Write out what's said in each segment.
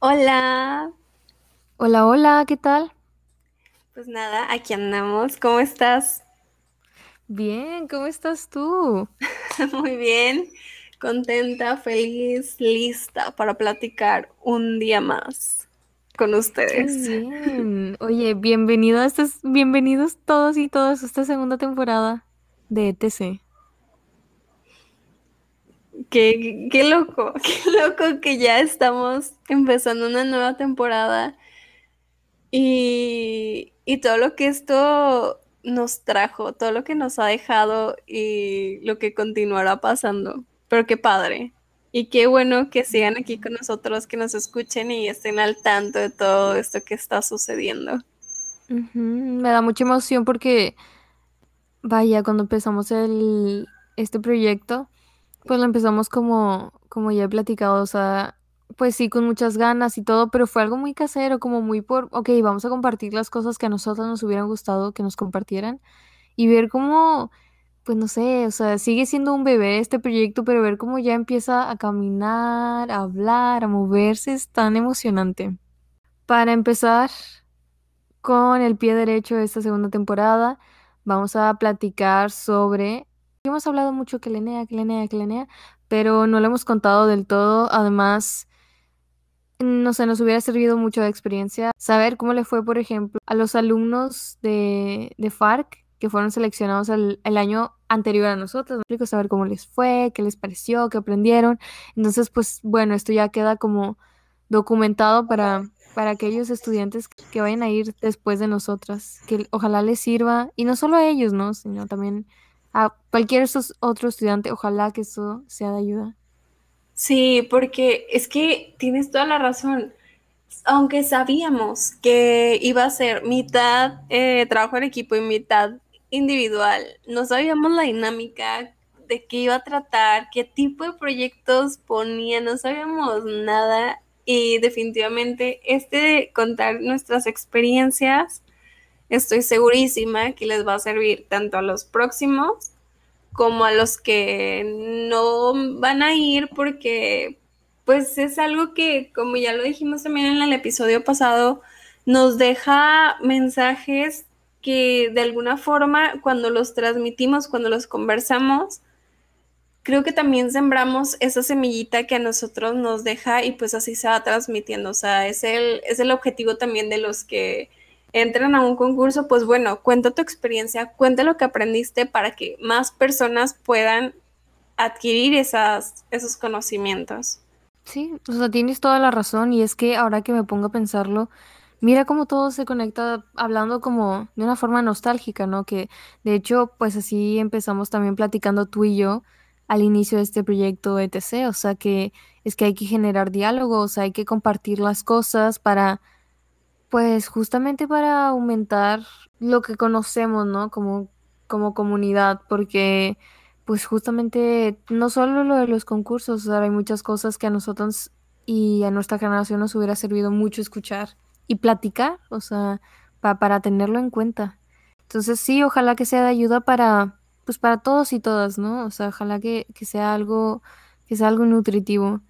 Hola, Hola, hola, ¿qué tal? pues nada, aquí andamos. ¿Cómo estás? Bien, ¿cómo estás tú? Muy bien, contenta, feliz, lista para platicar un día más con Qué ustedes. bien. Oye, bienvenido a estas, bienvenidos todos y todas a esta segunda temporada de ETC. Qué, qué loco, qué loco que ya estamos empezando una nueva temporada y, y todo lo que esto nos trajo, todo lo que nos ha dejado y lo que continuará pasando. Pero qué padre. Y qué bueno que sigan aquí con nosotros, que nos escuchen y estén al tanto de todo esto que está sucediendo. Me da mucha emoción porque, vaya, cuando empezamos el, este proyecto, pues lo empezamos como, como ya he platicado, o sea, pues sí, con muchas ganas y todo, pero fue algo muy casero, como muy por, ok, vamos a compartir las cosas que a nosotros nos hubieran gustado que nos compartieran y ver cómo Pues no sé, o sea, sigue siendo un bebé este proyecto, pero ver cómo ya empieza a caminar, a hablar, a moverse es tan emocionante. Para empezar con el pie derecho de esta segunda temporada, vamos a platicar sobre... Hemos hablado mucho que Lenea, que Lenea, que Lenea, pero no lo hemos contado del todo. Además, no sé, nos hubiera servido mucho de experiencia saber cómo le fue, por ejemplo, a los alumnos de, de FARC que fueron seleccionados el, año anterior a nosotros, ¿me? Saber cómo les fue, qué les pareció, qué aprendieron. Entonces, pues bueno, esto ya queda como documentado para, para aquellos estudiantes que vayan a ir después de nosotras, que ojalá les sirva, y no solo a ellos, ¿no? Sino también a cualquier otro estudiante, ojalá que eso sea de ayuda. Sí, porque es que tienes toda la razón. Aunque sabíamos que iba a ser mitad eh, trabajo en equipo y mitad individual, no sabíamos la dinámica de qué iba a tratar, qué tipo de proyectos ponía, no sabíamos nada y definitivamente este de contar nuestras experiencias, estoy segurísima que les va a servir tanto a los próximos como a los que no van a ir porque pues es algo que, como ya lo dijimos también en el episodio pasado, nos deja mensajes que de alguna forma cuando los transmitimos, cuando los conversamos, creo que también sembramos esa semillita que a nosotros nos deja y pues así se va transmitiendo. O sea, es el, es el objetivo también de los que entran a un concurso, pues bueno, cuenta tu experiencia, cuenta lo que aprendiste para que más personas puedan adquirir esas, esos conocimientos. Sí, o sea, tienes toda la razón y es que ahora que me pongo a pensarlo, mira cómo todo se conecta hablando como de una forma nostálgica, ¿no? Que de hecho, pues así empezamos también platicando tú y yo al inicio de este proyecto ETC, o sea que es que hay que generar diálogo, o sea, hay que compartir las cosas para, pues justamente para aumentar lo que conocemos, ¿no? Como, como comunidad, porque pues justamente no solo lo de los concursos, sea, hay muchas cosas que a nosotros y a nuestra generación nos hubiera servido mucho escuchar y platicar, o sea, pa- para tenerlo en cuenta. Entonces sí, ojalá que sea de ayuda para, pues para todos y todas, ¿no? O sea, ojalá que, que sea algo, que sea algo nutritivo,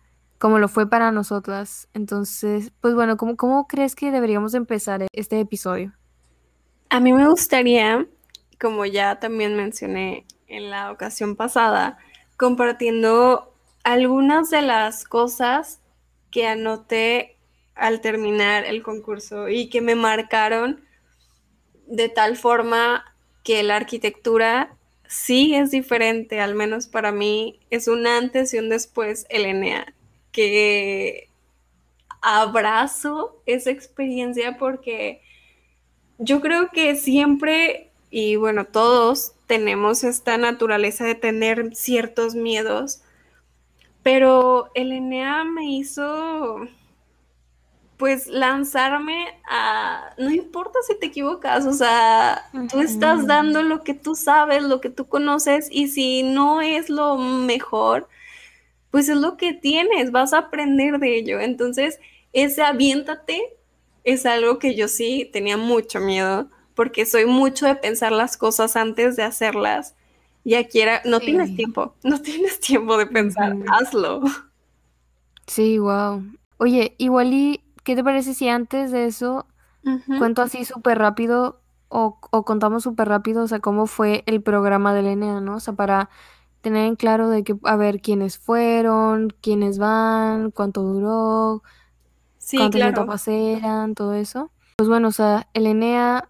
como lo fue para nosotras. Entonces, pues bueno, ¿cómo, crees que deberíamos empezar este episodio? A mí me gustaría, como ya también mencioné en la ocasión pasada, compartiendo algunas de las cosas que anoté al terminar el concurso y que me marcaron de tal forma que la arquitectura sí es diferente, al menos para mí, es un antes y un después el ENEA, que abrazo esa experiencia porque yo creo que siempre, y bueno, todos tenemos esta naturaleza de tener ciertos miedos, pero el ENEA me hizo pues lanzarme a, no importa si te equivocas, o sea, tú estás dando lo que tú sabes, lo que tú conoces, y si no es lo mejor, pues es lo que tienes, vas a aprender de ello. Entonces, ese aviéntate es algo que yo sí tenía mucho miedo, porque soy mucho de pensar las cosas antes de hacerlas. Y aquí era, no tienes Sí. tiempo, no tienes tiempo de pensar, Ujú. hazlo. Sí, wow. Oye, igual y, ¿qué te parece si antes de eso cuento así súper rápido o, o contamos súper rápido, o sea, cómo fue el programa del ENEA, ¿no? O sea, para tener en claro de que, a ver, quiénes fueron, quiénes van, cuánto duró, Sí, cuántas claro. etapas eran, todo eso. Pues bueno, o sea, el ENEA,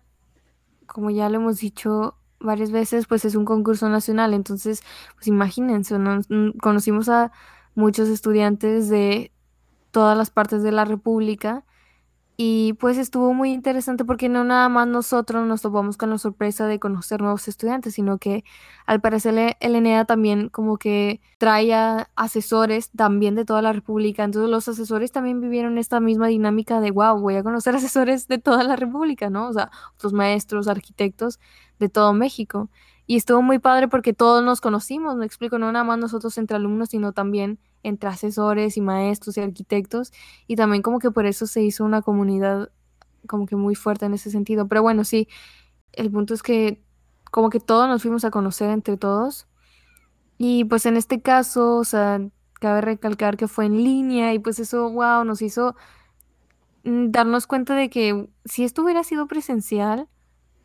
como ya lo hemos dicho varias veces, pues es un concurso nacional, entonces, pues imagínense, ¿no? Mm, Conocimos a muchos estudiantes de todas las partes de la República y pues estuvo muy interesante porque no nada más nosotros nos topamos con la sorpresa de conocer nuevos estudiantes, sino que al parecer el el ENEA también como que trae asesores también de toda la República. Entonces los asesores también vivieron esta misma dinámica de, wow, voy a conocer asesores de toda la República, ¿no? O sea, otros maestros, arquitectos de todo México. Y estuvo muy padre porque todos nos conocimos, me explico, no nada más nosotros entre alumnos, sino también entre asesores y maestros y arquitectos. Y también como que por eso se hizo una comunidad como que muy fuerte en ese sentido. Pero bueno, sí, el punto es que como que todos nos fuimos a conocer entre todos. Y pues en este caso, o sea, cabe recalcar que fue en línea y pues eso, wow, nos hizo mm, darnos cuenta de que si esto hubiera sido presencial,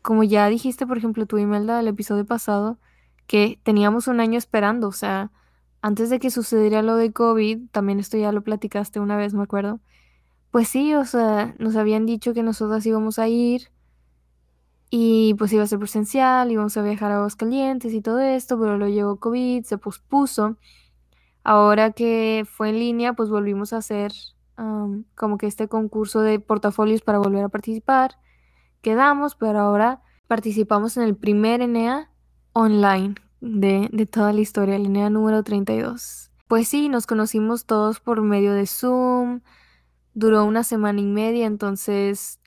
como ya dijiste, por ejemplo, tú, Imelda, el episodio pasado, que teníamos un año esperando, o sea, antes de que sucediera lo de COVID, también esto ya lo platicaste una vez, me acuerdo pues sí, o sea, nos habían dicho que nosotras íbamos a ir y pues iba a ser presencial, íbamos a viajar a Aguascalientes y todo esto, pero luego llegó COVID, se pospuso. Ahora que fue en línea, pues volvimos a hacer am, como que este concurso de portafolios para volver a participar. Quedamos, pero ahora participamos en el primer ENEA online de, de toda la historia, el ENEA número 32. Pues sí, nos conocimos todos por medio de Zoom duró una semana y media, entonces,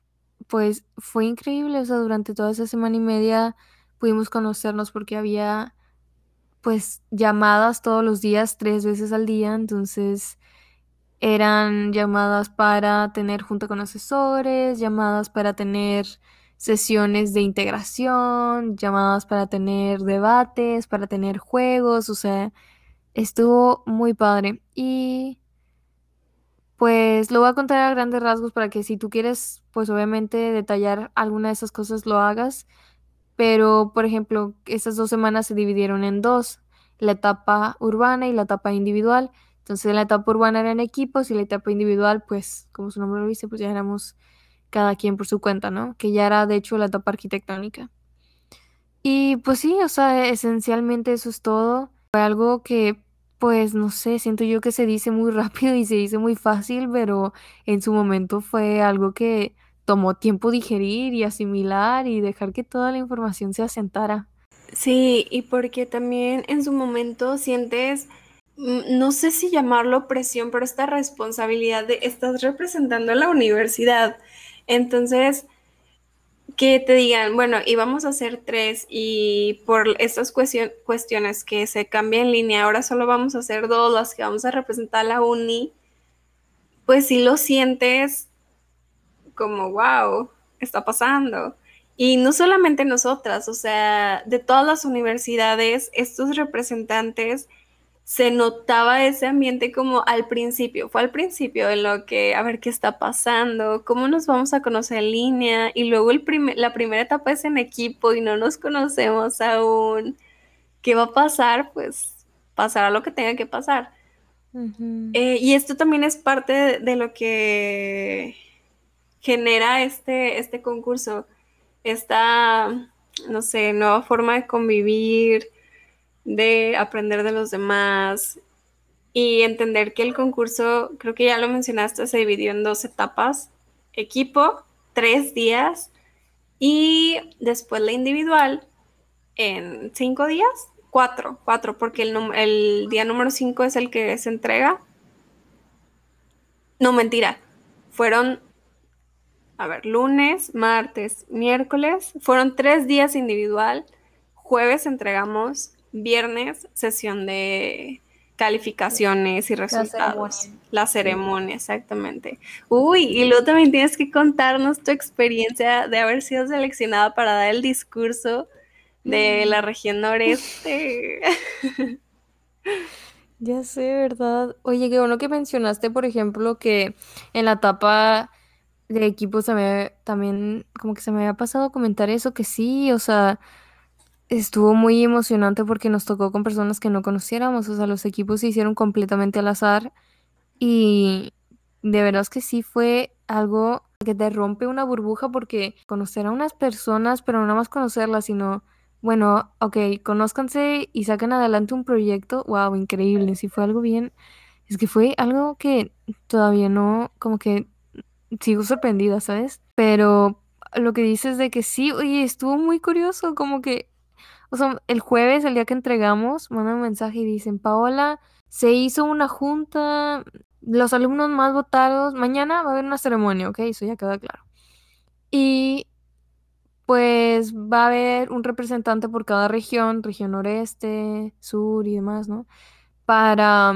pues fue increíble, o sea, durante toda esa semana y media pudimos conocernos porque había, pues, llamadas todos los días, tres veces al día, entonces eran llamadas para tener junta con asesores, llamadas para tener sesiones de integración, llamadas para tener debates, para tener juegos, o sea, estuvo muy padre. Y pues lo voy a contar a grandes rasgos para que si tú quieres, pues obviamente detallar alguna de esas cosas lo hagas. Pero, por ejemplo, esas dos semanas se dividieron en dos, la etapa urbana y la etapa individual. Entonces, la etapa urbana era en equipos y la etapa individual, pues, como su nombre lo dice, pues ya éramos cada quien por su cuenta, ¿no? Que ya era, de hecho, la etapa arquitectónica. Y pues sí, o sea, esencialmente eso es todo. Fue algo que, pues no sé, siento yo que se dice muy rápido y se dice muy fácil, pero en su momento fue algo que tomó tiempo digerir y asimilar y dejar que toda la información se asentara. Sí, y porque también en su momento sientes, mm, no sé si llamarlo presión, pero esta responsabilidad de estás representando a la universidad. Entonces, que te digan, bueno, íbamos a hacer tres y por estas cuestion- cuestiones que se cambia en línea, ahora solo vamos a hacer dos, las que vamos a representar la uni, pues sí lo sientes como, wow, está pasando. Y no solamente nosotras, o sea, de todas las universidades, estos representantes se notaba ese ambiente como al principio, fue al principio en lo que, a ver qué está pasando, cómo nos vamos a conocer en línea, y luego el la primera etapa es en equipo y no nos conocemos aún. ¿Qué va a pasar? Pues pasará lo que tenga que pasar. Eh, y esto también es parte de, de lo que genera este, este concurso, esta, no sé, nueva forma de convivir, de aprender de los demás y entender que el concurso, creo que ya lo mencionaste, se dividió en dos etapas, equipo, tres días y después la individual en cinco días, cuatro, cuatro, porque el, el día número cinco es el que se entrega. No, mentira, fueron a ver, lunes, martes, miércoles, fueron tres días individual, jueves entregamos, viernes sesión de calificaciones y La resultados. ceremonia. La ceremonia, exactamente. Uy, y luego también tienes que contarnos tu experiencia de haber sido seleccionada para dar el discurso de la región noreste. Ya sé, ¿verdad? Oye, qué bueno que mencionaste, por ejemplo, que en la etapa de equipos también, como que se me había pasado comentar eso, que sí, o sea, estuvo muy emocionante porque nos tocó con personas que no conociéramos, o sea, los equipos se hicieron completamente al azar y de verdad es que sí fue algo que te rompe una burbuja porque conocer a unas personas, pero no nada más conocerlas, sino, bueno, ok, conózcanse y saquen adelante un proyecto, wow, increíble, sí fue algo bien, es que fue algo que todavía no, como que sigo sorprendida, ¿sabes? Pero lo que dices de que sí, oye, estuvo muy curioso, como que, o sea, el jueves, el día que entregamos, mandan un mensaje y dicen, Paola, se hizo una junta, los alumnos más votados, mañana va a haber una ceremonia, ¿ok? Eso ya queda claro. Y pues va a haber un representante por cada región, región noreste, sur y demás, ¿no? Para,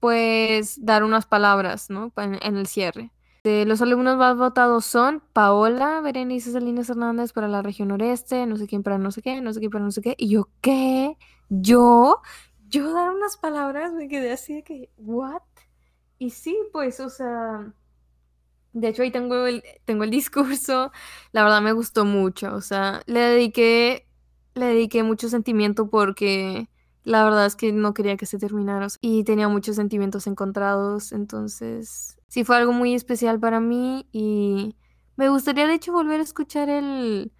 pues, dar unas palabras, ¿no? En, en el cierre. De los alumnos más votados son Paola, Berenice Salinas Hernández para la región noreste, no sé quién para no sé qué, no sé qué para no sé qué. Y yo, ¿qué? ¿Yo? ¿Yo dar unas palabras? Me quedé así de que, ¿what? Y sí, pues, o sea, de hecho ahí tengo el, tengo el discurso, la verdad me gustó mucho, o sea, le dediqué, le dediqué mucho sentimiento porque la verdad es que no quería que se terminara y tenía muchos sentimientos encontrados, entonces sí fue algo muy especial para mí y me gustaría de hecho volver a escuchar el,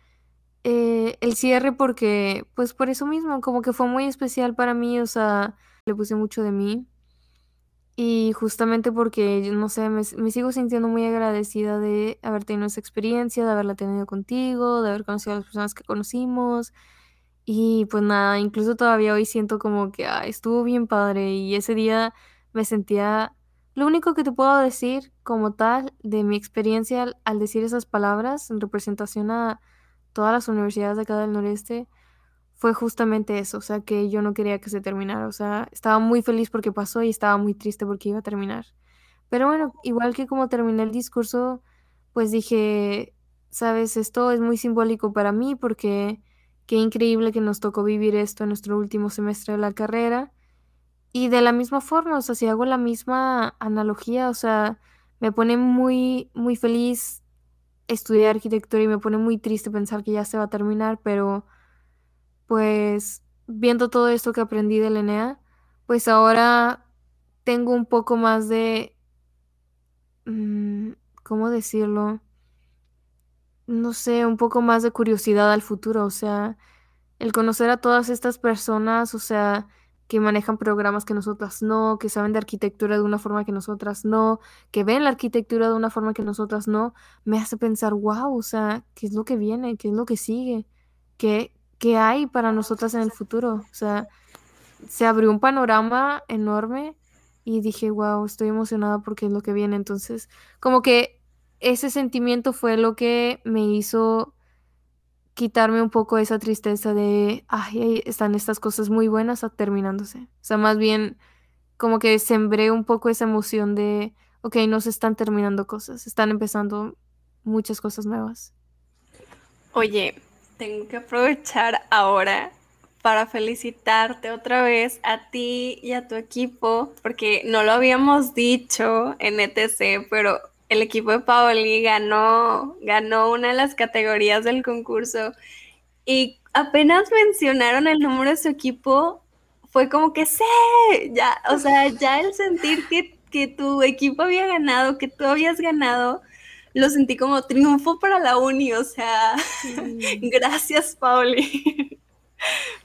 eh, el cierre porque, pues por eso mismo, como que fue muy especial para mí, o sea, le puse mucho de mí. Y justamente porque, no sé, me, me sigo sintiendo muy agradecida de haber tenido esa experiencia, de haberla tenido contigo, de haber conocido a las personas que conocimos. Y pues nada, incluso todavía hoy siento como que ah, estuvo bien padre y ese día me sentía... Lo único que te puedo decir como tal de mi experiencia al, al decir esas palabras en representación a todas las universidades de acá del noreste fue justamente eso, o sea, que yo no quería que se terminara, o sea, estaba muy feliz porque pasó y estaba muy triste porque iba a terminar. Pero bueno, igual que como terminé el discurso, pues dije, sabes, esto es muy simbólico para mí porque qué increíble que nos tocó vivir esto en nuestro último semestre de la carrera. Y de la misma forma, o sea, si hago la misma analogía, o sea, me pone muy, muy feliz estudiar arquitectura y me pone muy triste pensar que ya se va a terminar, pero pues viendo todo esto que aprendí de Enea, pues ahora tengo un poco más de, mm, ¿cómo decirlo? No sé, un poco más de curiosidad al futuro, o sea, el conocer a todas estas personas, o sea, que manejan programas que nosotras no, que saben de arquitectura de una forma que nosotras no, que ven la arquitectura de una forma que nosotras no, me hace pensar, wow, o sea, ¿qué es lo que viene? ¿Qué es lo que sigue? ¿Qué, qué hay para nosotras en el futuro? O sea, se abrió un panorama enorme y dije, wow, estoy emocionada porque es lo que viene. Entonces, como que ese sentimiento fue lo que me hizo quitarme un poco esa tristeza de, ay, están estas cosas muy buenas terminándose. O sea, más bien como que sembré un poco esa emoción de, ok, no se están terminando cosas, están empezando muchas cosas nuevas. Oye, tengo que aprovechar ahora para felicitarte otra vez a ti y a tu equipo, porque no lo habíamos dicho en ETC, pero el equipo de Paoli ganó, ganó una de las categorías del concurso y apenas mencionaron el número de su equipo, fue como que sí, ya, o sea, ya el sentir que, que tu equipo había ganado, que tú habías ganado, lo sentí como triunfo para la uni, o sea, gracias, Pauli.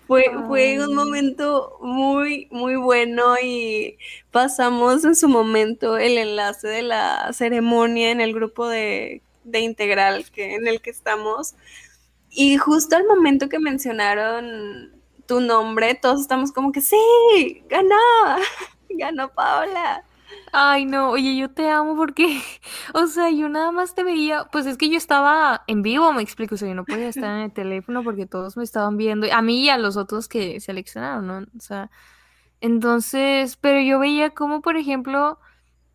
Fue, fue un momento muy, muy bueno y pasamos en su momento el enlace de la ceremonia en el grupo de, de integral que, en el que estamos. Y justo al momento que mencionaron tu nombre, todos estamos como que sí, ganó, ganó Paola. Ay, no, oye, yo te amo porque, o sea, yo nada más te veía, pues es que yo estaba en vivo, me explico, o sea, yo no podía estar en el teléfono porque todos me estaban viendo, a mí y a los otros que seleccionaron, ¿no? O sea, entonces, pero yo veía como, por ejemplo,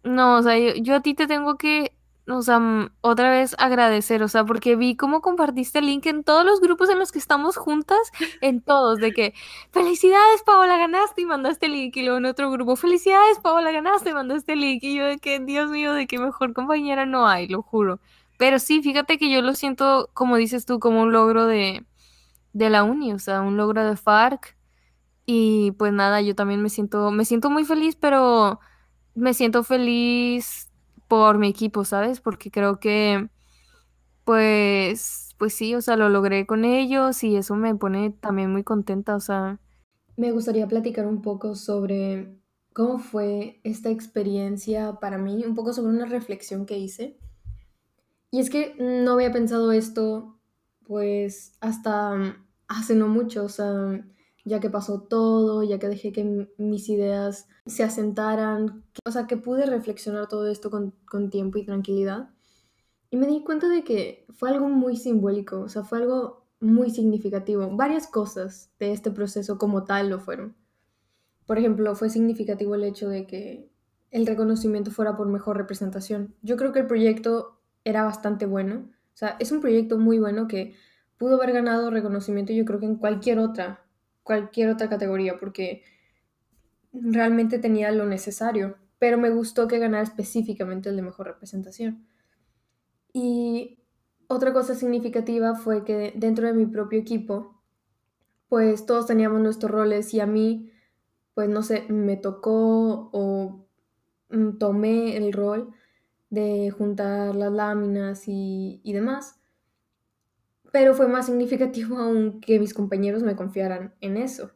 no, o sea, yo, yo a ti te tengo que, o sea, mm, otra vez agradecer, o sea, porque vi cómo compartiste el link en todos los grupos en los que estamos juntas, en todos, de que felicidades, Paola, ganaste y mandaste el link, y luego en otro grupo, felicidades, Paola, ganaste y mandaste el link, y yo de que, Dios mío, de qué mejor compañera no hay, lo juro. Pero sí, fíjate que yo lo siento, como dices tú, como un logro de, de la uni, o sea, un logro de FARC, y pues nada, yo también me siento, me siento muy feliz, pero me siento feliz por mi equipo, ¿sabes? Porque creo que, pues, pues sí, o sea, lo logré con ellos y eso me pone también muy contenta, o sea. Me gustaría platicar un poco sobre cómo fue esta experiencia para mí, un poco sobre una reflexión que hice. Y es que no había pensado esto, pues, hasta hace no mucho, o sea, ya que pasó todo, ya que dejé que mis ideas se asentaran, o sea, que pude reflexionar todo esto con, con, tiempo y tranquilidad. Y me di cuenta de que fue algo muy simbólico, o sea, fue algo muy significativo. Varias cosas de este proceso como tal lo fueron. Por ejemplo, fue significativo el hecho de que el reconocimiento fuera por mejor representación. Yo creo que el proyecto era bastante bueno, o sea, es un proyecto muy bueno que pudo haber ganado reconocimiento yo creo que en cualquier otra cualquier otra categoría porque realmente tenía lo necesario, pero me gustó que ganara específicamente el de mejor representación. Y otra cosa significativa fue que dentro de mi propio equipo, pues todos teníamos nuestros roles y a mí, pues no sé, me tocó o mm, tomé el rol de juntar las láminas y, y demás pero fue más significativo aún que mis compañeros me confiaran en eso.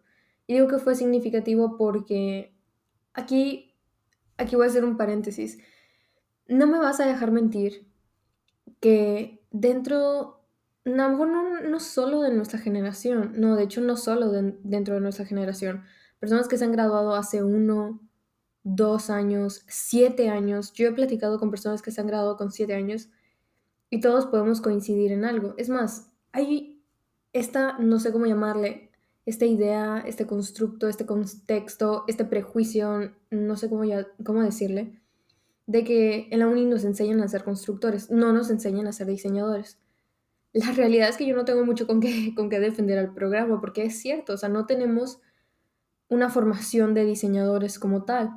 Y digo que fue significativo porque aquí, aquí voy a hacer un paréntesis. No me vas a dejar mentir que dentro, no, no, no solo de nuestra generación, no, de hecho no solo dentro de nuestra generación, personas que se han graduado hace uno, dos años, siete años, yo he platicado con personas que se han graduado con siete años y todos podemos coincidir en algo. Es más, hay esta, no sé cómo llamarle, esta idea, este constructo, este contexto, este prejuicio, no sé cómo, ya, cómo decirle, de que en la uni nos enseñan a ser constructores, no nos enseñan a ser diseñadores. La realidad es que yo no tengo mucho con qué, con qué defender al programa, porque es cierto, o sea, no tenemos una formación de diseñadores como tal.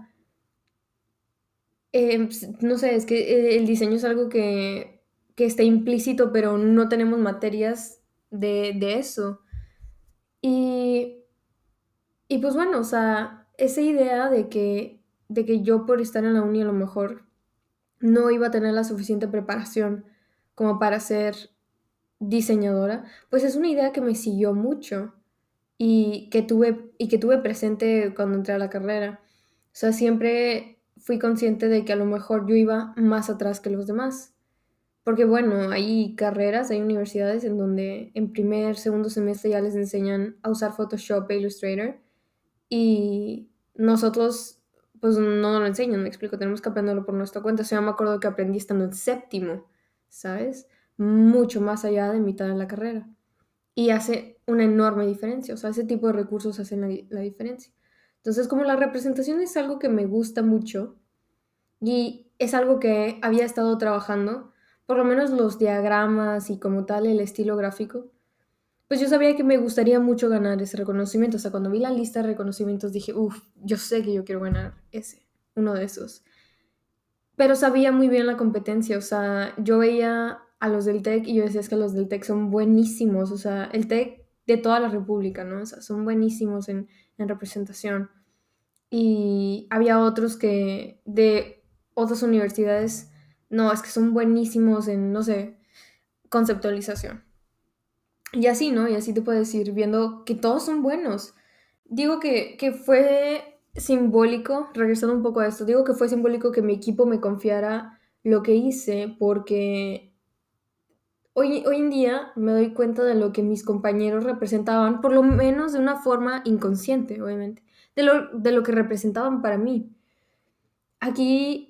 Eh, no sé, es que el diseño es algo que que está implícito, pero no tenemos materias de, eso. Y, y pues bueno, o sea, esa idea de que, de que yo por estar en la uni a lo mejor no iba a tener la suficiente preparación como para ser diseñadora, pues es una idea que me siguió mucho y que tuve, y que tuve presente cuando entré a la carrera. O sea, siempre fui consciente de que a lo mejor yo iba más atrás que los demás. Porque bueno, hay carreras, hay universidades en donde en primer, segundo semestre ya les enseñan a usar Photoshop e Illustrator y nosotros pues no nos lo enseñan, me explico, tenemos que aprenderlo por nuestra cuenta. O sea, me acuerdo que aprendí estando en séptimo, ¿sabes? Mucho más allá de mitad de la carrera. Y hace una enorme diferencia, o sea, ese tipo de recursos hacen la, la diferencia. Entonces, como la representación es algo que me gusta mucho y es algo que había estado trabajando, por lo menos los diagramas y como tal el estilo gráfico, pues yo sabía que me gustaría mucho ganar ese reconocimiento. O sea, cuando vi la lista de reconocimientos dije, uff, yo sé que yo quiero ganar ese, uno de esos. Pero sabía muy bien la competencia, o sea, yo veía a los del TEC y yo decía es que los del TEC son buenísimos, o sea, el TEC de toda la República, ¿no? O sea, son buenísimos en, en representación. Y había otros que de otras universidades no, es que son buenísimos en, no sé, conceptualización. Y así, ¿no? Y así te puedes ir viendo que todos son buenos. Digo que, fue simbólico, regresando un poco a esto, digo que fue simbólico que mi equipo me confiara lo que hice porque hoy, hoy en día me doy cuenta de lo que mis compañeros representaban, por lo menos de una forma inconsciente, obviamente, de lo, de lo que representaban para mí. Aquí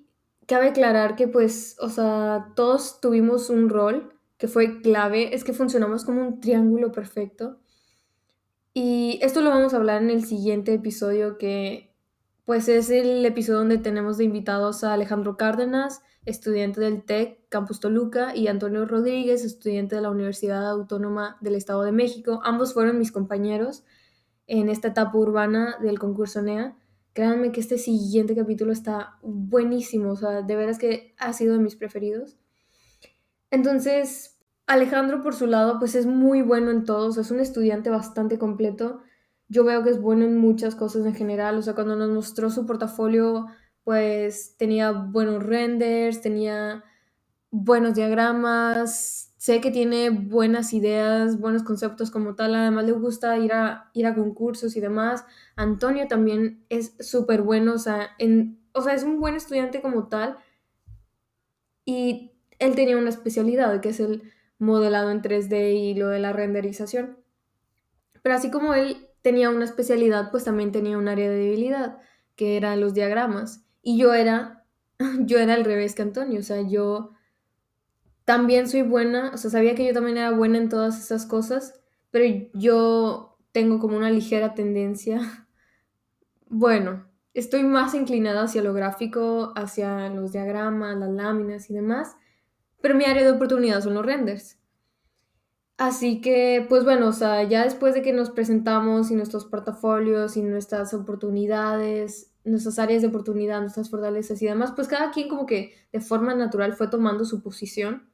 cabe aclarar que pues, o sea, todos tuvimos un rol que fue clave, es que funcionamos como un triángulo perfecto. Y esto lo vamos a hablar en el siguiente episodio que pues es el episodio donde tenemos de invitados a Alejandro Cárdenas, estudiante del TEC Campus Toluca, y Antonio Rodríguez, estudiante de la Universidad Autónoma del Estado de México. Ambos fueron mis compañeros en esta etapa urbana del concurso NEA. Créanme que este siguiente capítulo está buenísimo, o sea, de veras que ha sido de mis preferidos. Entonces, Alejandro por su lado, pues es muy bueno en todo, o sea, es un estudiante bastante completo. Yo veo que es bueno en muchas cosas en general, o sea, cuando nos mostró su portafolio, pues tenía buenos renders, tenía buenos diagramas, sé que tiene buenas ideas, buenos conceptos como tal, además le gusta ir a, ir a concursos y demás. Antonio también es súper bueno, o sea, en, o sea, es un buen estudiante como tal y él tenía una especialidad que es el modelado en 3D y lo de la renderización. Pero así como él tenía una especialidad, pues también tenía un área de debilidad, que eran los diagramas. Y yo era, yo era al revés que Antonio, o sea, yo también soy buena, o sea, sabía que yo también era buena en todas esas cosas, pero yo tengo como una ligera tendencia, bueno, estoy más inclinada hacia lo gráfico, hacia los diagramas, las láminas y demás, pero mi área de oportunidad son los renders. Así que, pues bueno, o sea, ya después de que nos presentamos y nuestros portafolios y nuestras oportunidades, nuestras áreas de oportunidad, nuestras fortalezas y demás, pues cada quien como que de forma natural fue tomando su posición.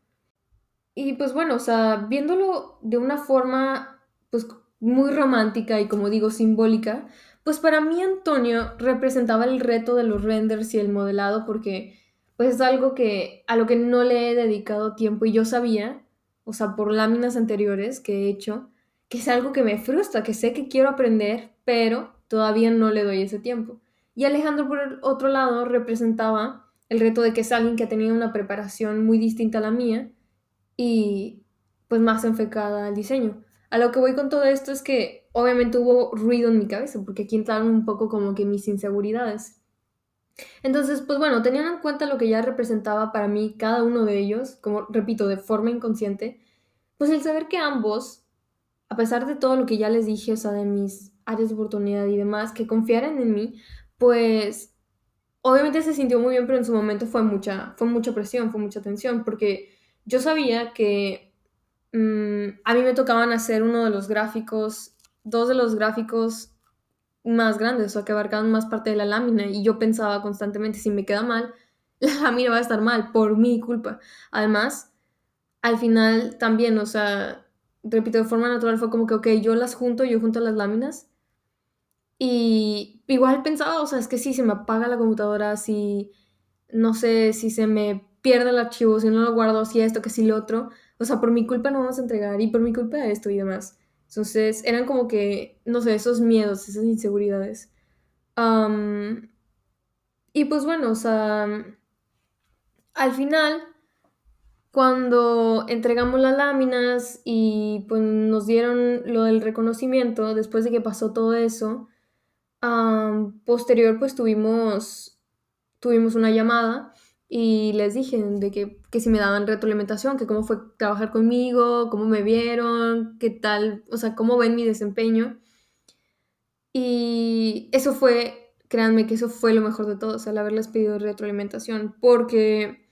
Y pues bueno, o sea, viéndolo de una forma pues muy romántica y como digo simbólica, pues para mí Antonio representaba el reto de los renders y el modelado porque pues es algo que a lo que no le he dedicado tiempo y yo sabía, o sea, por láminas anteriores que he hecho, que es algo que me frustra, que sé que quiero aprender, pero todavía no le doy ese tiempo. Y Alejandro, por el otro lado, representaba el reto de que es alguien que ha tenido una preparación muy distinta a la mía y pues más enfocada al diseño. A lo que voy con todo esto es que obviamente hubo ruido en mi cabeza, porque aquí entraron un poco como que mis inseguridades. Entonces, pues bueno, teniendo en cuenta lo que ya representaba para mí cada uno de ellos, como repito, de forma inconsciente, pues el saber que ambos, a pesar de todo lo que ya les dije, o sea, de mis áreas de oportunidad y demás, que confiaran en mí, pues obviamente se sintió muy bien, pero en su momento fue mucha, fue mucha presión, fue mucha tensión, porque yo sabía que mm, a mí me tocaban hacer uno de los gráficos, dos de los gráficos más grandes, o que abarcaban más parte de la lámina. Y yo pensaba constantemente, si me queda mal, la lámina va a estar mal por mi culpa. Además, al final también, o sea, repito, de forma natural fue como que, ok, yo las junto, yo junto las láminas. Y igual pensaba, o sea, es que si se me apaga la computadora, si, no sé, si se me pierde el archivo, si no lo guardo, si esto, que si lo otro, o sea, por mi culpa no vamos a entregar y por mi culpa esto y demás. Entonces eran como que, no sé, esos miedos, esas inseguridades. y pues bueno, o sea, al final, cuando entregamos las láminas y pues nos dieron lo del reconocimiento, después de que pasó todo eso, posterior pues tuvimos, tuvimos una llamada y les dije de que, que, si me daban retroalimentación, que cómo fue trabajar conmigo, cómo me vieron, qué tal, o sea, cómo ven mi desempeño. Y eso fue, créanme que eso fue lo mejor de todo, o sea, el haberles pedido retroalimentación, porque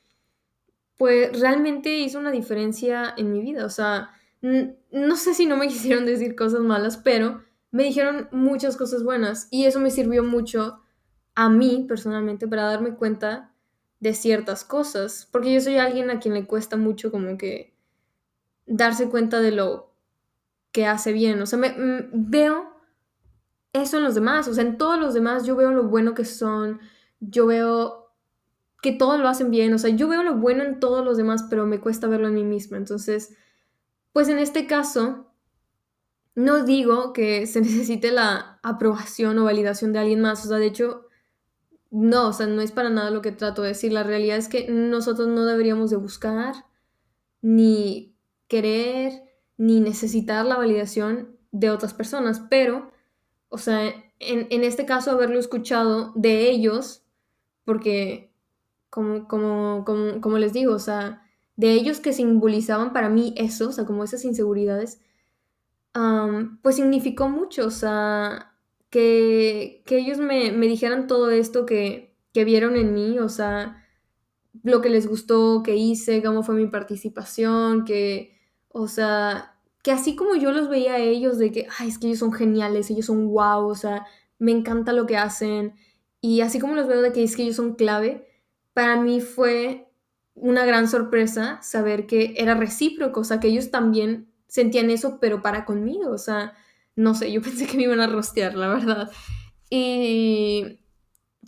pues realmente hizo una diferencia en mi vida, o sea, no sé si no me quisieron decir cosas malas, pero me dijeron muchas cosas buenas y eso me sirvió mucho a mí personalmente para darme cuenta de ciertas cosas, porque yo soy alguien a quien le cuesta mucho como que darse cuenta de lo que hace bien, o sea, me, mm, veo eso en los demás, o sea, en todos los demás yo veo lo bueno que son, yo veo que todos lo hacen bien, o sea, yo veo lo bueno en todos los demás, pero me cuesta verlo en mí misma, entonces, pues en este caso, no digo que se necesite la aprobación o validación de alguien más, o sea, de hecho, no, o sea, no es para nada lo que trato de decir. La realidad es que nosotros no deberíamos de buscar, ni querer, ni necesitar la validación de otras personas, pero, o sea, en, en este caso haberlo escuchado de ellos, porque, como, como, como, como les digo, o sea, de ellos que simbolizaban para mí eso, o sea, como esas inseguridades, pues significó mucho, o sea, que, que ellos me, me dijeran todo esto que, que vieron en mí, o sea, lo que les gustó, que hice, cómo fue mi participación, que, o sea, que así como yo los veía a ellos de que, ay, es que ellos son geniales, ellos son wow, o sea, me encanta lo que hacen, y así como los veo de que es que ellos son clave, para mí fue una gran sorpresa saber que era recíproco, o sea, que ellos también sentían eso, pero para conmigo, o sea, no sé, yo pensé que me iban a rostear, la verdad. Y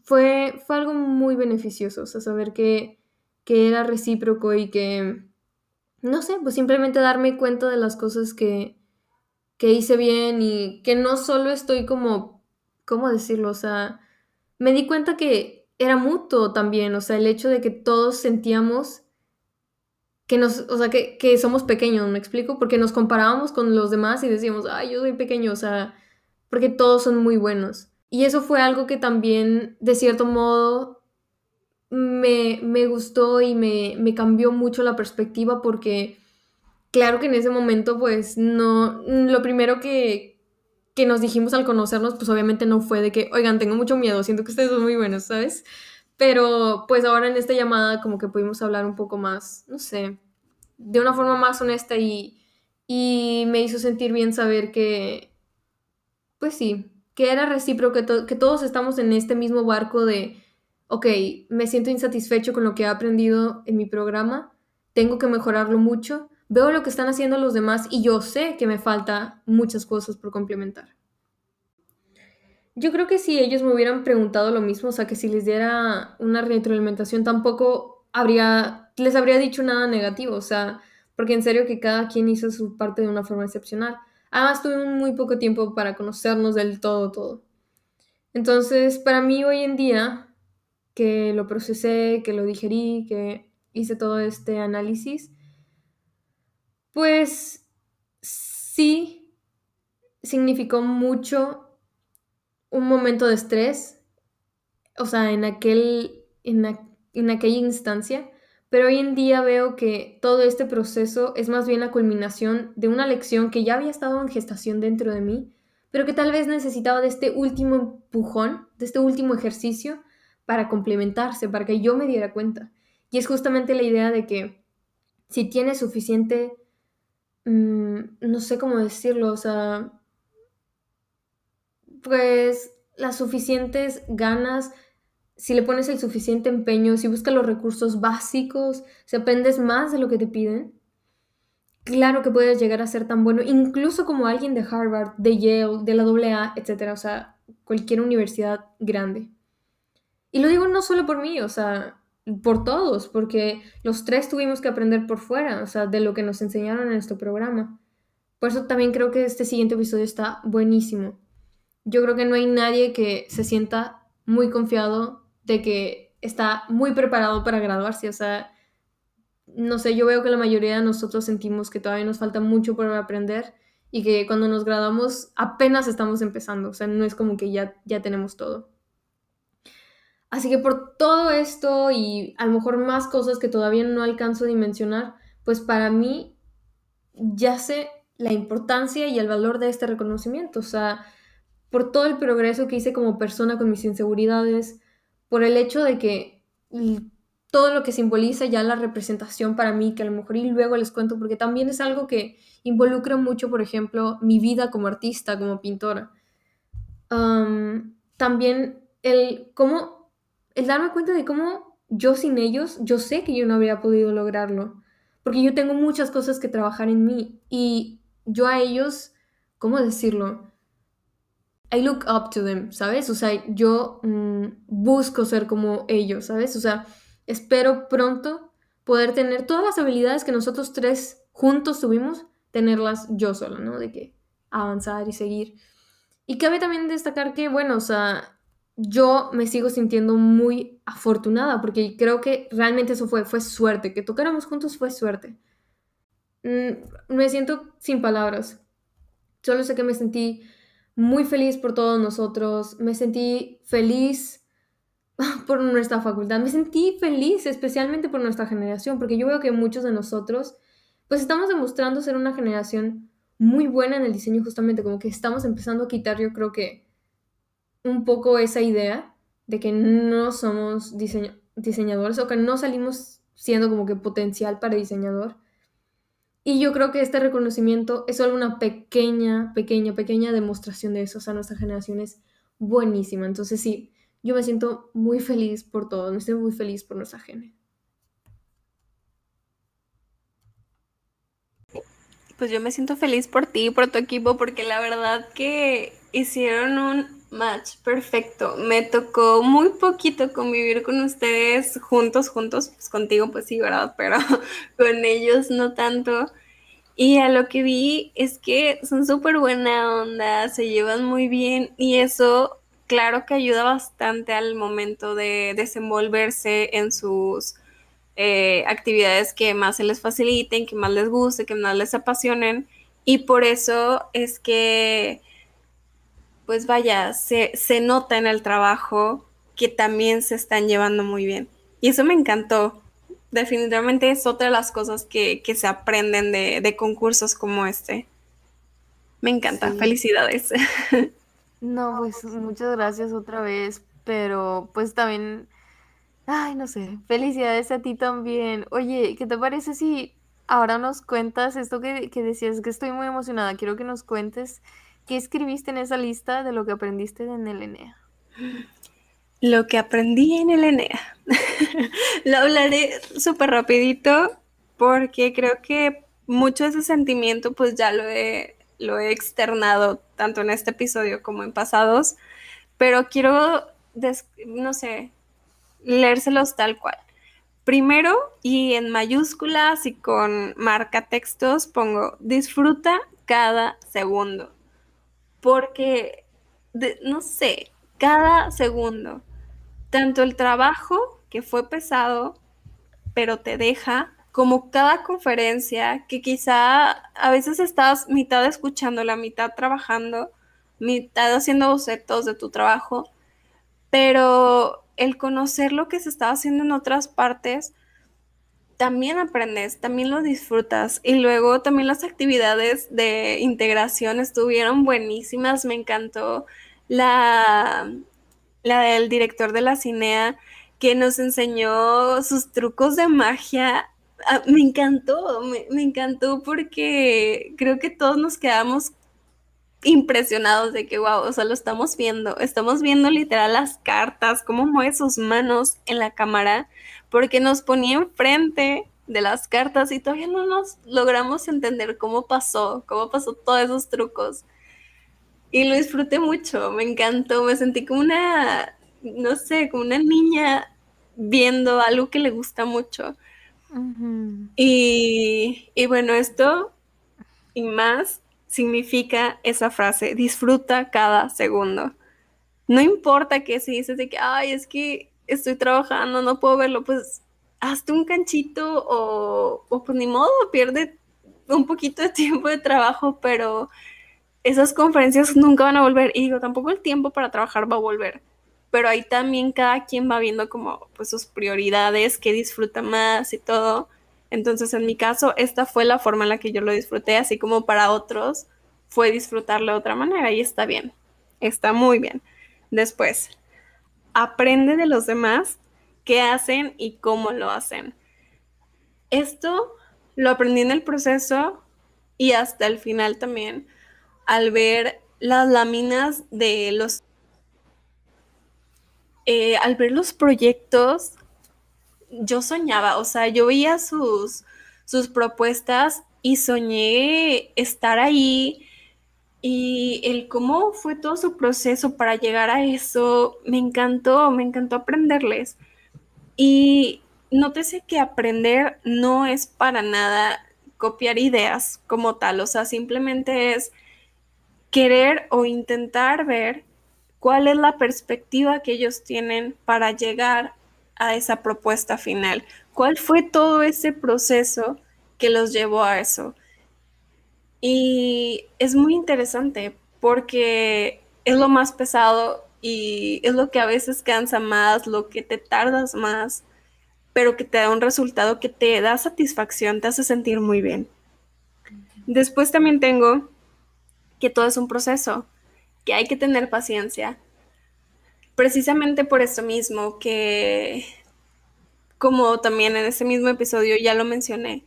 fue, fue algo muy beneficioso, o sea, saber que, que era recíproco y que, no sé, pues simplemente darme cuenta de las cosas que, que hice bien y que no solo estoy como, ¿cómo decirlo? O sea, me di cuenta que era mutuo también, o sea, el hecho de que todos sentíamos que nos, o sea, que, que, somos pequeños, ¿me explico? Porque nos comparábamos con los demás y decíamos, ay, yo soy pequeño, o sea, porque todos son muy buenos. Y eso fue algo que también, de cierto modo, me, me gustó y me, me cambió mucho la perspectiva porque, claro que en ese momento, pues, no, lo primero que, que nos dijimos al conocernos, pues obviamente no fue de que, oigan, tengo mucho miedo, siento que ustedes son muy buenos, ¿sabes? Pero pues ahora en esta llamada como que pudimos hablar un poco más, no sé, de una forma más honesta y, y me hizo sentir bien saber que, pues sí, que era recíproco, que, que todos estamos en este mismo barco de, ok, me siento insatisfecho con lo que he aprendido en mi programa, tengo que mejorarlo mucho, veo lo que están haciendo los demás y yo sé que me falta muchas cosas por complementar. Yo creo que si ellos me hubieran preguntado lo mismo, o sea, que si les diera una retroalimentación, tampoco habría, les habría dicho nada negativo, o sea, porque en serio que cada quien hizo su parte de una forma excepcional. Además, tuve muy poco tiempo para conocernos del todo, todo. Entonces, para mí hoy en día, que lo procesé, que lo digerí, que hice todo este análisis, pues sí significó mucho un momento de estrés, o sea, en, aquel, en, en aquella instancia, pero hoy en día veo que todo este proceso es más bien la culminación de una lección que ya había estado en gestación dentro de mí, pero que tal vez necesitaba de este último empujón, de este último ejercicio para complementarse, para que yo me diera cuenta. Y es justamente la idea de que si tienes suficiente, mm, no sé cómo decirlo, o sea, pues las suficientes ganas, si le pones el suficiente empeño, si buscas los recursos básicos, si aprendes más de lo que te piden, claro que puedes llegar a ser tan bueno, incluso como alguien de Harvard, de Yale, de la AA, etcétera, o sea, cualquier universidad grande. Y lo digo no solo por mí, o sea, por todos, porque los tres tuvimos que aprender por fuera, o sea, de lo que nos enseñaron en este programa. Por eso también creo que este siguiente episodio está buenísimo yo creo que no hay nadie que se sienta muy confiado de que está muy preparado para graduarse. O sea, no sé, yo veo que la mayoría de nosotros sentimos que todavía nos falta mucho por aprender y que cuando nos graduamos apenas estamos empezando. O sea, no es como que ya, ya tenemos todo. Así que por todo esto y a lo mejor más cosas que todavía no alcanzo a dimensionar, pues para mí ya sé la importancia y el valor de este reconocimiento. O sea, por todo el progreso que hice como persona con mis inseguridades, por el hecho de que todo lo que simboliza ya la representación para mí, que a lo mejor y luego les cuento, porque también es algo que involucra mucho, por ejemplo, mi vida como artista, como pintora. también el cómo, el darme cuenta de cómo yo sin ellos, yo sé que yo no habría podido lograrlo, porque yo tengo muchas cosas que trabajar en mí y yo a ellos, ¿cómo decirlo? I look up to them, ¿sabes? O sea, yo mm, busco ser como ellos, ¿sabes? O sea, espero pronto poder tener todas las habilidades que nosotros tres juntos tuvimos, tenerlas yo sola, ¿no? De que avanzar y seguir. Y cabe también destacar que, bueno, o sea, yo me sigo sintiendo muy afortunada porque creo que realmente eso fue, fue suerte, que tocáramos juntos fue suerte. Mm, me siento sin palabras. Solo sé que me sentí muy feliz por todos nosotros, me sentí feliz por nuestra facultad, me sentí feliz especialmente por nuestra generación, porque yo veo que muchos de nosotros, pues estamos demostrando ser una generación muy buena en el diseño justamente, como que estamos empezando a quitar yo creo que un poco esa idea de que no somos diseñadores o que no salimos siendo como que potencial para diseñador. Y yo creo que este reconocimiento es solo una pequeña, pequeña, pequeña demostración de eso. O sea, nuestra generación es buenísima. Entonces sí, yo me siento muy feliz por todo. Me estoy muy feliz por nuestra gente. Pues yo me siento feliz por ti por tu equipo porque la verdad que hicieron un match perfecto. Me tocó muy poquito convivir con ustedes juntos, juntos, pues contigo pues sí, ¿verdad? Pero con ellos no tanto. Y a lo que vi es que son súper buena onda, se llevan muy bien y eso claro que ayuda bastante al momento de desenvolverse en sus eh, actividades que más se les faciliten, que más les guste, que más les apasionen. Y por eso es que pues vaya, se, nota en el trabajo que también se están llevando muy bien. Y eso me encantó. Definitivamente es otra de las cosas que, se aprenden de, concursos como este. Me encanta, felicidades. No, pues muchas gracias otra vez, pero pues también, ay, no sé, felicidades a ti también. Oye, ¿qué te parece si ahora nos cuentas esto que, que decías? Que estoy muy emocionada, quiero que nos cuentes ¿Qué escribiste en esa lista de lo que aprendiste en el ENEA? Lo que aprendí en el ENEA. lo hablaré súper rapidito porque creo que mucho de ese sentimiento pues ya lo he, lo he externado tanto en este episodio como en pasados, pero quiero, no sé, leérselos tal cual. Primero, y en mayúsculas y con marca textos, pongo disfruta cada segundo porque, no sé, cada segundo, tanto el trabajo que fue pesado, pero te deja, como cada conferencia que quizá a veces estás mitad escuchando, la mitad trabajando, mitad haciendo bocetos de tu trabajo, pero el conocer lo que se estaba haciendo en otras partes, también aprendes, también lo disfrutas. Y luego también las actividades de integración estuvieron buenísimas, me encantó la, la del director de la CINEA que nos enseñó sus trucos de magia. Ah, me encantó, me, me encantó porque creo que todos nos quedamos impresionados de que, wow, o sea, lo estamos viendo, estamos viendo literal las cartas, cómo mueve sus manos en la cámara, porque nos ponía enfrente de las cartas y todavía no nos logramos entender cómo pasó, cómo pasó todos esos trucos. Y lo disfruté mucho, me encantó, me sentí como una, no sé, como una niña viendo algo que le gusta mucho. y, y bueno, esto y más significa esa frase, disfruta cada segundo. No importa que si dices de que, ay, es que estoy trabajando, no puedo verlo, pues hazte un canchito o, o pues ni modo, pierde un poquito de tiempo de trabajo, pero esas conferencias nunca van a volver. Y digo, tampoco el tiempo para trabajar va a volver. Pero ahí también cada quien va viendo como pues sus prioridades, qué disfruta más y todo. Entonces, en mi caso, esta fue la forma en la que yo lo disfruté, así como para otros fue disfrutarlo de otra manera y está bien, está muy bien. Después, aprende de los demás qué hacen y cómo lo hacen. Esto lo aprendí en el proceso y hasta el final también, al ver las láminas de los... Eh, al ver los proyectos yo soñaba, o sea, yo veía sus, sus propuestas y soñé estar ahí y el cómo fue todo su proceso para llegar a eso, me encantó, me encantó aprenderles. Y nótese que aprender no es para nada copiar ideas como tal, o sea, simplemente es querer o intentar ver cuál es la perspectiva que ellos tienen para llegar a esa propuesta final? ¿Cuál fue todo ese proceso que los llevó a eso? Y es muy interesante porque es lo más pesado y es lo que a veces cansa más, lo que te tardas más, pero que te da un resultado que te da satisfacción, te hace sentir muy bien. Después también tengo que todo es un proceso, que hay que tener paciencia, precisamente por esto mismo que, como también en ese mismo episodio ya lo mencioné,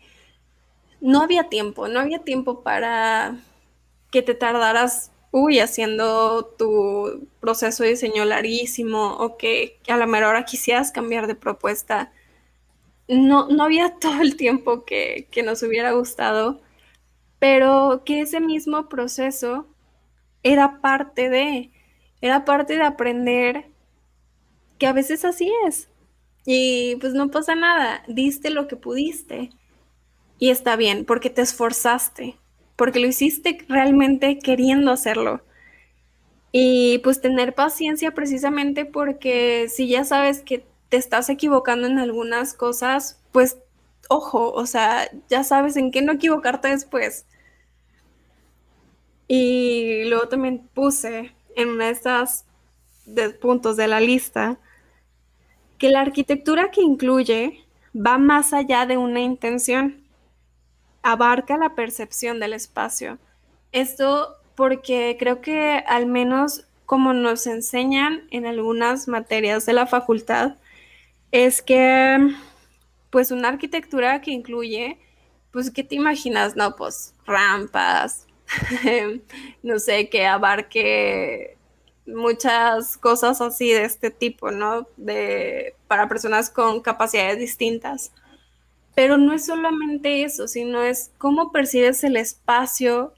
no había tiempo, no había tiempo para que te tardaras, uy, haciendo tu proceso de diseño larguísimo o que, a la mejor hora quisieras cambiar de propuesta. No, no había todo el tiempo que, que nos hubiera gustado, pero que ese mismo proceso era parte de, era parte de aprender que a veces así es. Y pues no pasa nada, diste lo que pudiste. Y está bien, porque te esforzaste, porque lo hiciste realmente queriendo hacerlo. Y pues tener paciencia precisamente porque si ya sabes que te estás equivocando en algunas cosas, pues ojo, o sea, ya sabes en qué no equivocarte después. Y luego también puse en una de estas puntos de la lista que la arquitectura que incluye va más allá de una intención, abarca la percepción del espacio. Esto porque creo que al menos como nos enseñan en algunas materias de la facultad, es que pues una arquitectura que incluye, pues, ¿qué te imaginas? No, pues rampas, no sé, que abarque muchas cosas así de este tipo, ¿no? De, para personas con capacidades distintas. Pero no es solamente eso, sino es cómo percibes el espacio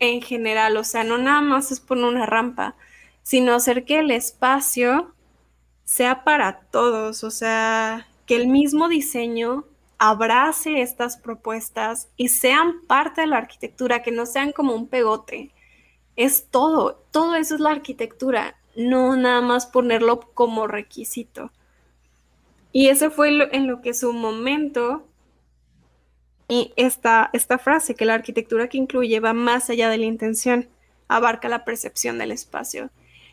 en general. O sea, no nada más es poner una rampa, sino hacer que el espacio sea para todos. O sea, que el mismo diseño abrace estas propuestas y sean parte de la arquitectura, que no sean como un pegote. Es todo, todo eso es la arquitectura, no nada más ponerlo como requisito. Y eso fue en lo que su momento y esta, esta frase, que la arquitectura que incluye va más allá de la intención, abarca la percepción del espacio.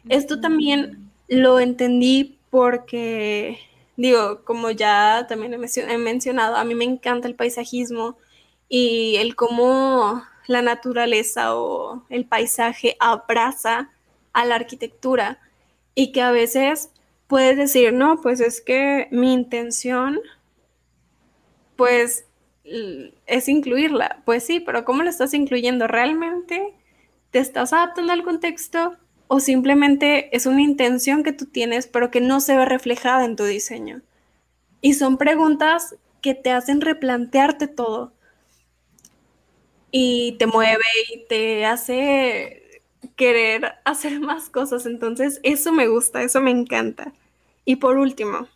Esto también lo entendí porque digo, como ya también he, mencionado, a mí me encanta el paisajismo y el cómo la naturaleza o el paisaje abraza a la arquitectura y que a veces puedes decir, no, pues es que mi intención, pues es incluirla. Pues sí, pero ¿cómo lo estás incluyendo? ¿Realmente te estás adaptando al contexto? o simplemente es una intención que tú tienes, pero que no se ve reflejada en tu diseño. Y son preguntas que te hacen replantearte todo. Y te mueve y te hace querer hacer más cosas. Entonces, eso me gusta, eso me encanta. Y por último,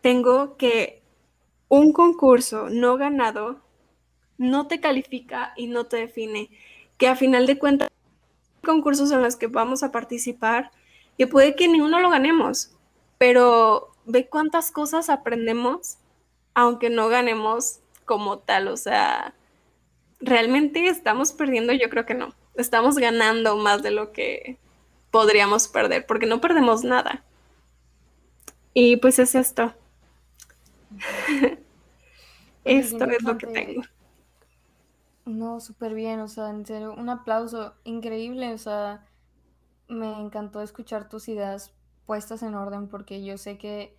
tengo que un concurso no ganado no te califica y no te define que a final de cuentas concursos en los que vamos a participar, que puede que ninguno lo ganemos, pero ve cuántas cosas aprendemos aunque no ganemos como tal, o sea, realmente estamos perdiendo, yo creo que no, estamos ganando más de lo que podríamos perder, porque no perdemos nada. Y pues es esto. esto es lo que tengo. No, súper bien, o sea, en serio, un aplauso increíble, o sea, me encantó escuchar tus ideas puestas en orden porque yo sé que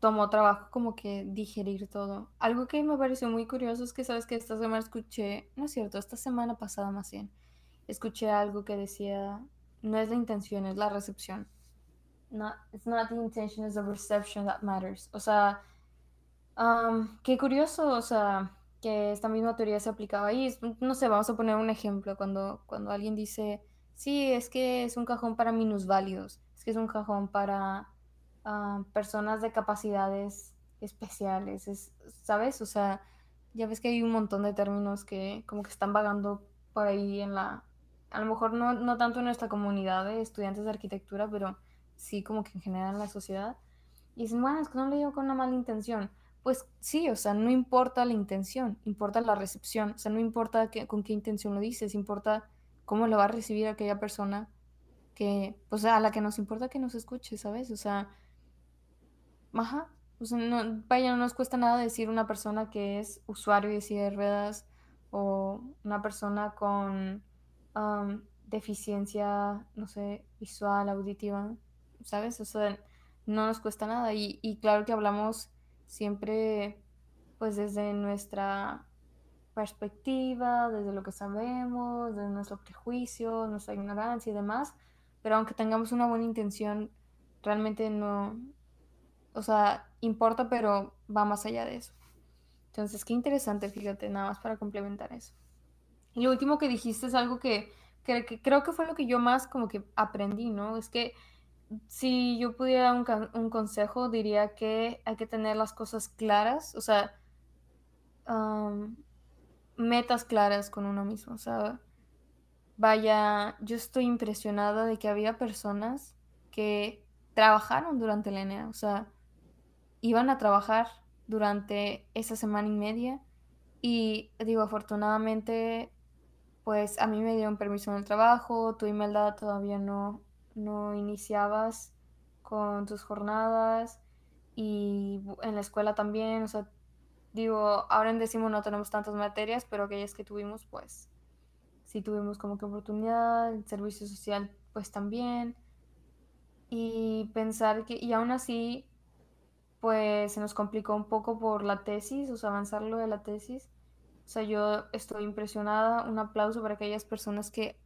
tomó trabajo como que digerir todo. Algo que me pareció muy curioso es que sabes que esta semana escuché, no es cierto, esta semana pasada más bien, escuché algo que decía, no es la intención, es la recepción. No, it's not the intention, it's the reception that matters. O sea, qué curioso, o sea, que esta misma teoría se aplicaba ahí. No sé, vamos a poner un ejemplo. Cuando, cuando alguien dice, sí, es que es un cajón para minusválidos, es que es un cajón para ah, personas de capacidades especiales, es, ¿sabes? O sea, ya ves que hay un montón de términos que como que están vagando por ahí en la... A lo mejor no, no tanto en nuestra comunidad de estudiantes de arquitectura, pero sí como que en general en la sociedad. Y dicen, bueno, es que no lo digo con una mala intención pues sí, o sea, no importa la intención, importa la recepción, o sea, no importa con qué intención lo dices, importa cómo lo va a recibir aquella persona que, o sea, a la que nos importa que nos escuche, ¿sabes? O sea, ajá, o sea, no, vaya, no nos cuesta nada decir una persona que es usuario de silla de ruedas o una persona con deficiencia, no sé, visual, auditiva, ¿sabes? O sea, no nos cuesta nada. Y, y claro que hablamos siempre, pues desde nuestra perspectiva, desde lo que sabemos, desde nuestro prejuicio, nuestra ignorancia y demás, pero aunque tengamos una buena intención, realmente no, o sea, importa, pero va más allá de eso. Entonces, qué interesante, fíjate, nada más para complementar eso. Y lo último que dijiste es algo que, creo que fue lo que yo más como que aprendí, ¿no? Es que si yo pudiera un, un, consejo, diría que hay que tener las cosas claras, o sea, metas claras con uno mismo. O sea, vaya, yo estoy impresionada de que había personas que trabajaron durante la ENEA, o sea, iban a trabajar durante esa semana y media y digo, afortunadamente, pues a mí me dieron permiso en el trabajo, tu Imelda todavía no, no iniciabas con tus jornadas y en la escuela también, o sea, digo, ahora en décimo no tenemos tantas materias, pero aquellas que tuvimos, pues sí tuvimos como que oportunidad, el servicio social pues también, y pensar que, y aún así, pues se nos complicó un poco por la tesis, o sea, avanzar lo de la tesis. O sea, yo estoy impresionada, un aplauso para aquellas personas que,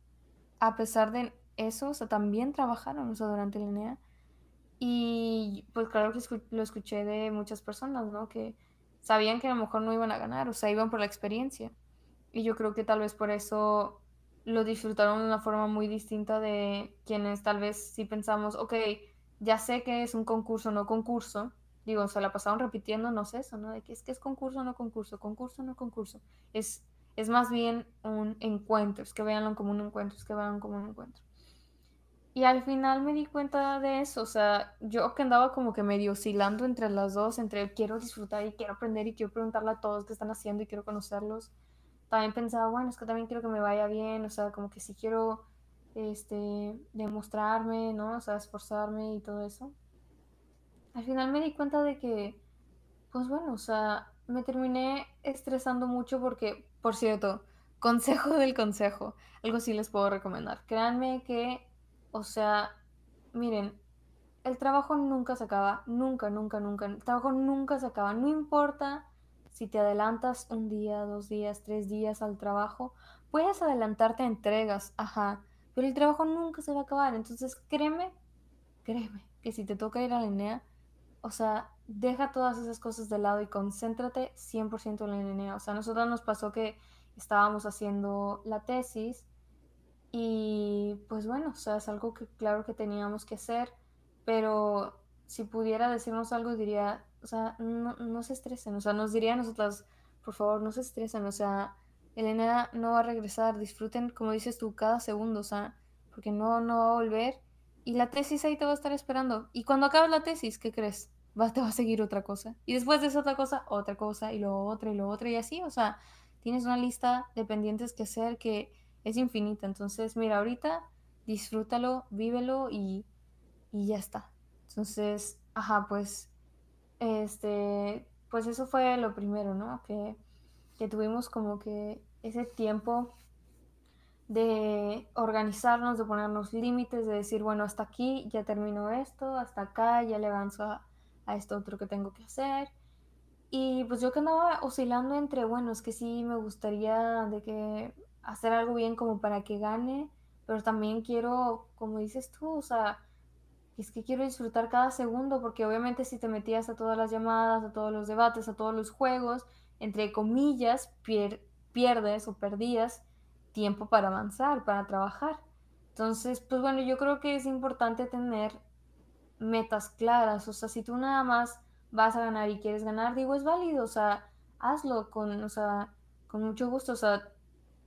a pesar de eso, o sea, también trabajaron, o sea, durante la ENEA. Y pues claro que lo escuché de muchas personas, ¿no? Que sabían que a lo mejor no iban a ganar, o sea, iban por la experiencia. Y yo creo que tal vez por eso lo disfrutaron de una forma muy distinta de quienes tal vez sí pensamos, ok, ya sé que es un concurso, no concurso. Digo, se la pasaron repitiendo, no sé eso, ¿no? De que es que es concurso, no concurso, concurso, no concurso. Es, es más bien un encuentro, es que veanlo como un encuentro, es que veanlo como un encuentro. Y al final me di cuenta de eso, o sea, yo que andaba como que medio oscilando entre las dos, entre quiero disfrutar y quiero aprender y quiero preguntarle a todos qué están haciendo y quiero conocerlos. También pensaba, bueno, es que también quiero que me vaya bien, o sea, como que si quiero este demostrarme, ¿no? O sea, esforzarme y todo eso. Al final me di cuenta de que pues bueno, o sea, me terminé estresando mucho porque, por cierto, consejo del consejo, algo sí les puedo recomendar. Créanme que o sea, miren, el trabajo nunca se acaba, nunca, nunca, nunca. El trabajo nunca se acaba. No importa si te adelantas un día, dos días, tres días al trabajo, puedes adelantarte a entregas, ajá, pero el trabajo nunca se va a acabar. Entonces, créeme, créeme, que si te toca ir a la INEA, o sea, deja todas esas cosas de lado y concéntrate 100% en la INEA. O sea, a nosotros nos pasó que estábamos haciendo la tesis y pues bueno, o sea, es algo que claro que teníamos que hacer, pero si pudiera decirnos algo diría, o sea, no, no se estresen, o sea, nos diría a nosotras, por favor, no se estresen, o sea, Elena no va a regresar, disfruten, como dices tú, cada segundo, o sea, porque no, no va a volver y la tesis ahí te va a estar esperando. Y cuando acabes la tesis, ¿qué crees? Va, te va a seguir otra cosa. Y después de esa otra cosa, otra cosa, y luego otra, y luego otra, y así, o sea, tienes una lista de pendientes que hacer que es infinita. Entonces, mira, ahorita disfrútalo, vívelo y, y ya está. Entonces, ajá, pues, este, pues eso fue lo primero, ¿no? Que, que tuvimos como que ese tiempo de organizarnos, de ponernos límites, de decir, bueno, hasta aquí ya termino esto, hasta acá ya le avanzo a, a, esto otro que tengo que hacer. Y pues yo que andaba oscilando entre, bueno, es que sí me gustaría de que hacer algo bien como para que gane, pero también quiero, como dices tú, o sea, es que quiero disfrutar cada segundo, porque obviamente si te metías a todas las llamadas, a todos los debates, a todos los juegos, entre comillas, pierdes o perdías tiempo para avanzar, para trabajar. Entonces, pues bueno, yo creo que es importante tener metas claras, o sea, si tú nada más vas a ganar y quieres ganar, digo, es válido, o sea, hazlo con, o sea, con mucho gusto, o sea,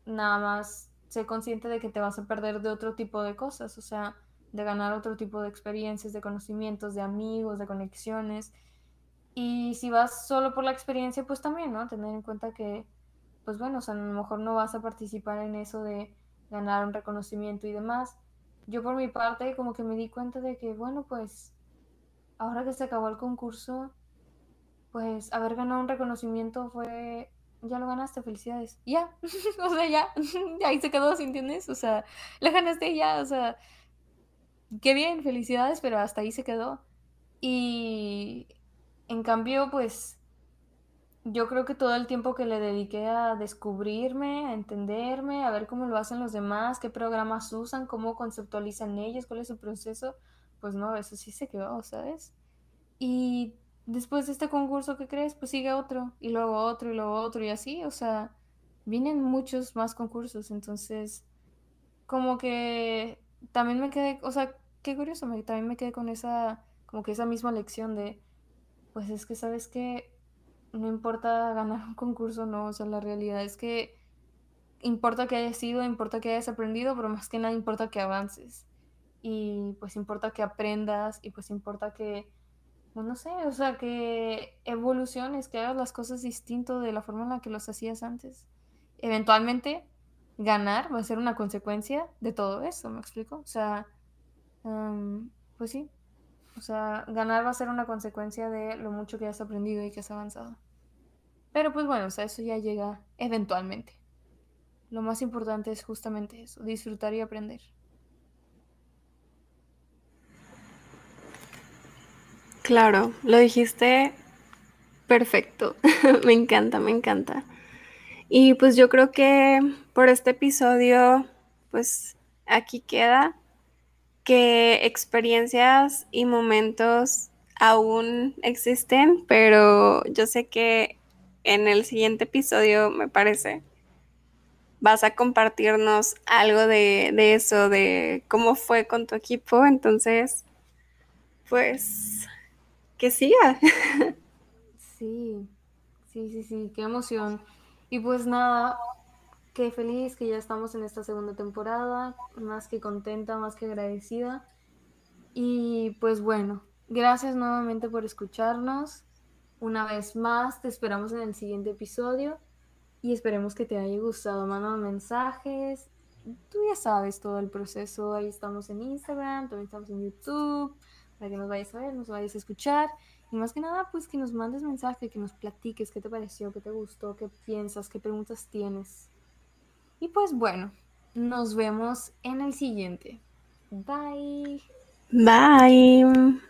nada más sé consciente de que te vas a perder de otro tipo de cosas, o sea, de ganar otro tipo de experiencias, de conocimientos, de amigos, de conexiones. Y si vas solo por la experiencia, pues también, ¿no? Tener en cuenta que, pues bueno, o sea, a lo mejor no vas a participar en eso de ganar un reconocimiento y demás. Yo por mi parte como que me di cuenta de que, bueno, pues ahora que se acabó el concurso, pues haber ganado un reconocimiento fue ya lo ganaste, felicidades. Ya, o sea, ya, ahí se quedó, ¿sí entiendes? O sea, la ganaste ya, o sea, qué bien, felicidades, pero hasta ahí se quedó. Y en cambio, pues yo creo que todo el tiempo que le dediqué a descubrirme, a entenderme, a ver cómo lo hacen los demás, qué programas usan, cómo conceptualizan ellos, cuál es su proceso, pues no, eso sí se quedó, ¿sabes? Y después de este concurso que crees, pues sigue otro, y luego otro, y luego otro, y así, o sea, vienen muchos más concursos, entonces, como que también me quedé, o sea, qué curioso, me, también me quedé con esa, como que esa misma lección de, pues es que, ¿sabes que No importa ganar un concurso, no, o sea, la realidad es que importa que hayas sido, importa que hayas aprendido, pero más que nada importa que avances. Y pues importa que aprendas y pues importa que pues no sé, o sea, que evoluciones, que hagas las cosas distinto de la forma en la que los hacías antes. Eventualmente, ganar va a ser una consecuencia de todo eso, ¿me explico? O sea, pues sí, o sea, ganar va a ser una consecuencia de lo mucho que has aprendido y que has avanzado. Pero pues bueno, o sea, eso ya llega eventualmente. Lo más importante es justamente eso, disfrutar y aprender. Claro, lo dijiste perfecto. me encanta, me encanta. Y pues yo creo que por este episodio, pues aquí queda que experiencias y momentos aún existen, pero yo sé que en el siguiente episodio, me parece, vas a compartirnos algo de, de eso, de cómo fue con tu equipo. Entonces, pues que siga. Sí, sí, sí, sí, qué emoción. Y pues nada, qué feliz que ya estamos en esta segunda temporada, más que contenta, más que agradecida. Y pues bueno, gracias nuevamente por escucharnos. Una vez más, te esperamos en el siguiente episodio y esperemos que te haya gustado. Manda mensajes. Tú ya sabes todo el proceso. Ahí estamos en Instagram, también estamos en YouTube para que nos vayas a ver, nos vayas a escuchar. Y más que nada, pues que nos mandes mensaje, que nos platiques qué te pareció, qué te gustó, qué piensas, qué preguntas tienes. Y pues bueno, nos vemos en el siguiente. Bye. Bye.